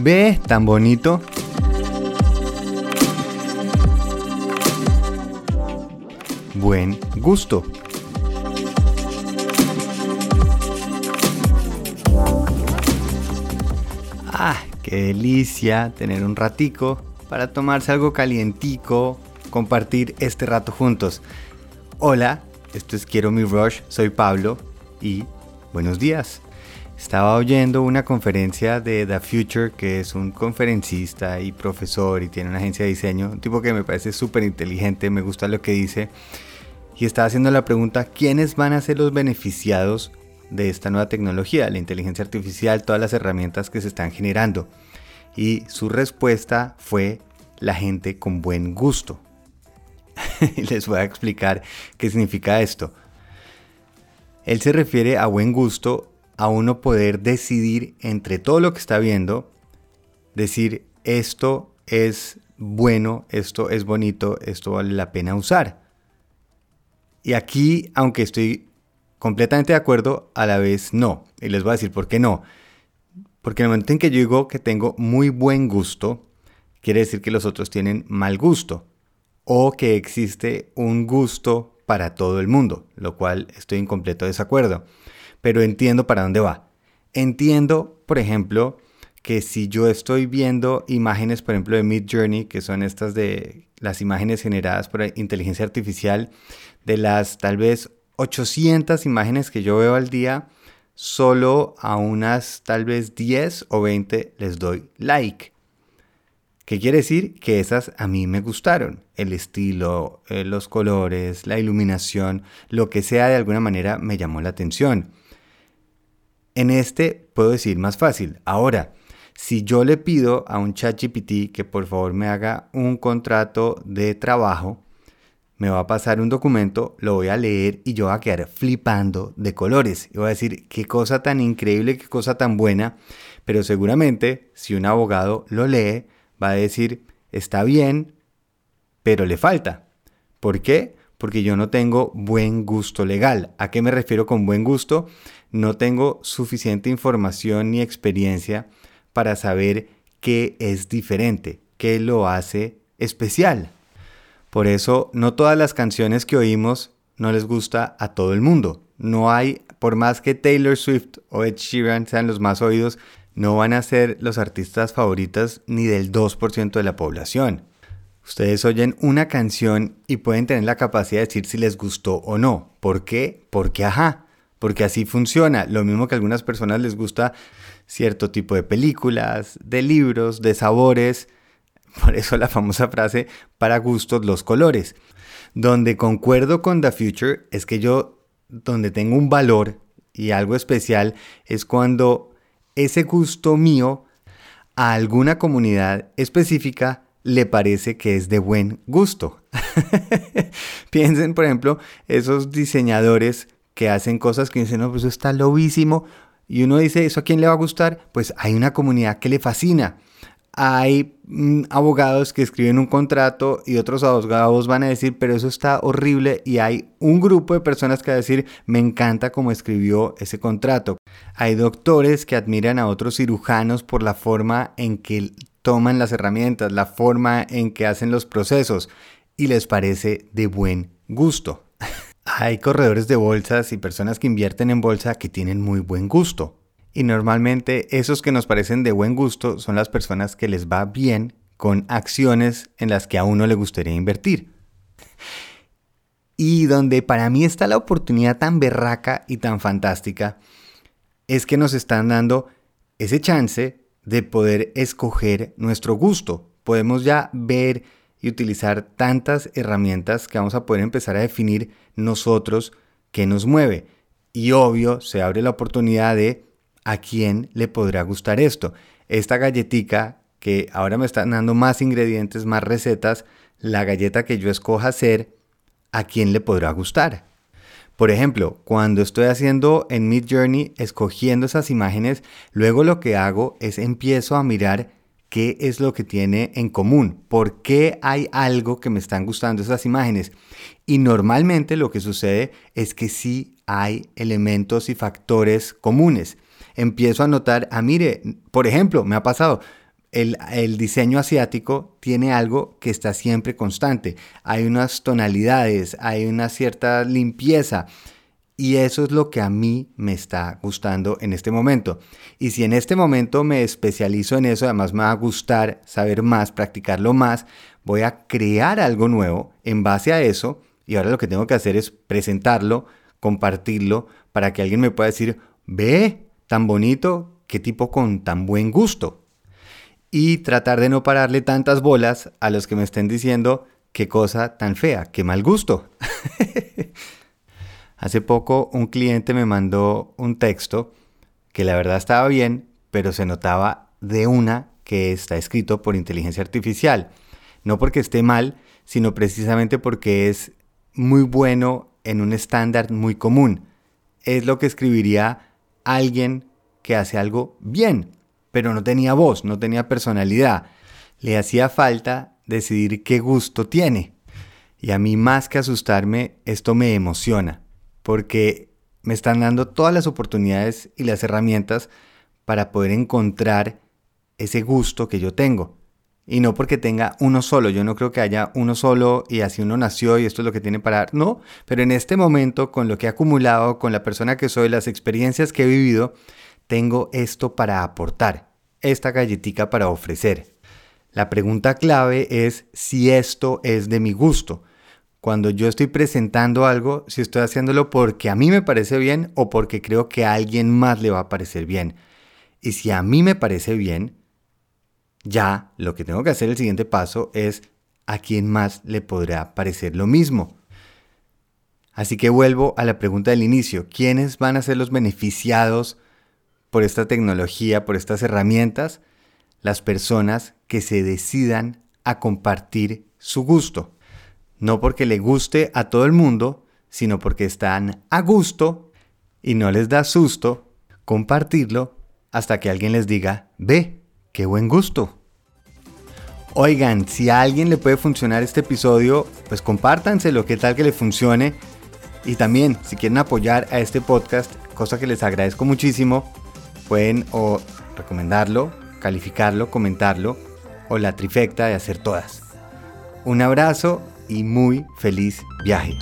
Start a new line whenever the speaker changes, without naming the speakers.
Ve, tan bonito. Buen gusto. Ah, qué delicia tener un ratico para tomarse algo calientico, compartir este rato juntos. Hola, esto es Quiero mi Rush, soy Pablo y buenos días. Estaba oyendo una conferencia de The Future, que es un conferencista y profesor y tiene una agencia de diseño, un tipo que me parece súper inteligente, me gusta lo que dice, y estaba haciendo la pregunta, ¿quiénes van a ser los beneficiados de esta nueva tecnología, la inteligencia artificial, todas las herramientas que se están generando? Y su respuesta fue la gente con buen gusto. les voy a explicar qué significa esto. Él se refiere a buen gusto a uno poder decidir entre todo lo que está viendo, decir esto es bueno, esto es bonito, esto vale la pena usar. Y aquí, aunque estoy completamente de acuerdo, a la vez no. Y les voy a decir por qué no. Porque en el momento en que yo digo que tengo muy buen gusto, quiere decir que los otros tienen mal gusto. O que existe un gusto para todo el mundo, lo cual estoy en completo desacuerdo pero entiendo para dónde va. Entiendo, por ejemplo, que si yo estoy viendo imágenes, por ejemplo, de Mid Journey, que son estas de las imágenes generadas por inteligencia artificial, de las tal vez 800 imágenes que yo veo al día, solo a unas tal vez 10 o 20 les doy like. ¿Qué quiere decir? Que esas a mí me gustaron. El estilo, eh, los colores, la iluminación, lo que sea de alguna manera me llamó la atención. En este puedo decir más fácil. Ahora, si yo le pido a un chat GPT que por favor me haga un contrato de trabajo, me va a pasar un documento, lo voy a leer y yo voy a quedar flipando de colores. Y voy a decir, qué cosa tan increíble, qué cosa tan buena. Pero seguramente, si un abogado lo lee, va a decir, está bien, pero le falta. ¿Por qué? Porque yo no tengo buen gusto legal. ¿A qué me refiero con buen gusto? no tengo suficiente información ni experiencia para saber qué es diferente, qué lo hace especial. Por eso no todas las canciones que oímos no les gusta a todo el mundo. No hay, por más que Taylor Swift o Ed Sheeran sean los más oídos, no van a ser los artistas favoritas ni del 2% de la población. Ustedes oyen una canción y pueden tener la capacidad de decir si les gustó o no. ¿Por qué? Porque ajá porque así funciona. Lo mismo que a algunas personas les gusta cierto tipo de películas, de libros, de sabores. Por eso la famosa frase, para gustos los colores. Donde concuerdo con The Future es que yo, donde tengo un valor y algo especial, es cuando ese gusto mío a alguna comunidad específica le parece que es de buen gusto. Piensen, por ejemplo, esos diseñadores que hacen cosas que dicen, no, pues eso está lobísimo. Y uno dice, ¿eso a quién le va a gustar? Pues hay una comunidad que le fascina. Hay mm, abogados que escriben un contrato y otros abogados van a decir, pero eso está horrible. Y hay un grupo de personas que va a decir, me encanta cómo escribió ese contrato. Hay doctores que admiran a otros cirujanos por la forma en que toman las herramientas, la forma en que hacen los procesos y les parece de buen gusto. Hay corredores de bolsas y personas que invierten en bolsa que tienen muy buen gusto. Y normalmente esos que nos parecen de buen gusto son las personas que les va bien con acciones en las que a uno le gustaría invertir. Y donde para mí está la oportunidad tan berraca y tan fantástica, es que nos están dando ese chance de poder escoger nuestro gusto. Podemos ya ver y utilizar tantas herramientas que vamos a poder empezar a definir nosotros qué nos mueve. Y obvio, se abre la oportunidad de a quién le podrá gustar esto. Esta galletica que ahora me están dando más ingredientes, más recetas, la galleta que yo escoja hacer, a quién le podrá gustar. Por ejemplo, cuando estoy haciendo en Mid Journey, escogiendo esas imágenes, luego lo que hago es empiezo a mirar qué es lo que tiene en común, por qué hay algo que me están gustando esas imágenes. Y normalmente lo que sucede es que sí hay elementos y factores comunes. Empiezo a notar, ah, mire, por ejemplo, me ha pasado, el, diseño asiático tiene algo que está siempre constante. Hay unas tonalidades, hay una cierta limpieza. Y eso es lo que a mí me está gustando en este momento. Y si en este momento me especializo en eso, además me va a gustar saber más, practicarlo más, voy a crear algo nuevo en base a eso. Y ahora lo que tengo que hacer es presentarlo, compartirlo, para que alguien me pueda decir, ve, tan bonito, qué tipo con tan buen gusto y tratar de no pararle tantas bolas a los que me estén diciendo qué cosa tan fea, qué mal gusto. Hace poco un cliente me mandó un texto que la verdad estaba bien, pero se notaba de una que está escrito por inteligencia artificial. No porque esté mal, sino precisamente porque es muy bueno en un estándar muy común. Es lo que escribiría alguien que hace algo bien pero no tenía voz, no tenía personalidad. Le hacía falta decidir qué gusto tiene. Y a mí más que asustarme, esto me emociona, porque me están dando todas las oportunidades y las herramientas para poder encontrar ese gusto que yo tengo. Y no porque tenga uno solo, yo no creo que haya uno solo y así uno nació y esto es lo que tiene para dar. No, pero en este momento, con lo que he acumulado, con la persona que soy, las experiencias que he vivido, tengo esto para aportar, esta galletita para ofrecer. La pregunta clave es si esto es de mi gusto. Cuando yo estoy presentando algo, si estoy haciéndolo porque a mí me parece bien o porque creo que a alguien más le va a parecer bien. Y si a mí me parece bien, ya lo que tengo que hacer el siguiente paso es a quién más le podrá parecer lo mismo. Así que vuelvo a la pregunta del inicio. ¿Quiénes van a ser los beneficiados por esta tecnología, por estas herramientas, las personas que se decidan a compartir su gusto. No porque le guste a todo el mundo, sino porque están a gusto y no les da susto compartirlo hasta que alguien les diga, ve, qué buen gusto. Oigan, si a alguien le puede funcionar este episodio, pues compártanselo, qué tal que le funcione. Y también, si quieren apoyar a este podcast, cosa que les agradezco muchísimo, Pueden o recomendarlo, calificarlo, comentarlo o la trifecta de hacer todas. Un abrazo y muy feliz viaje.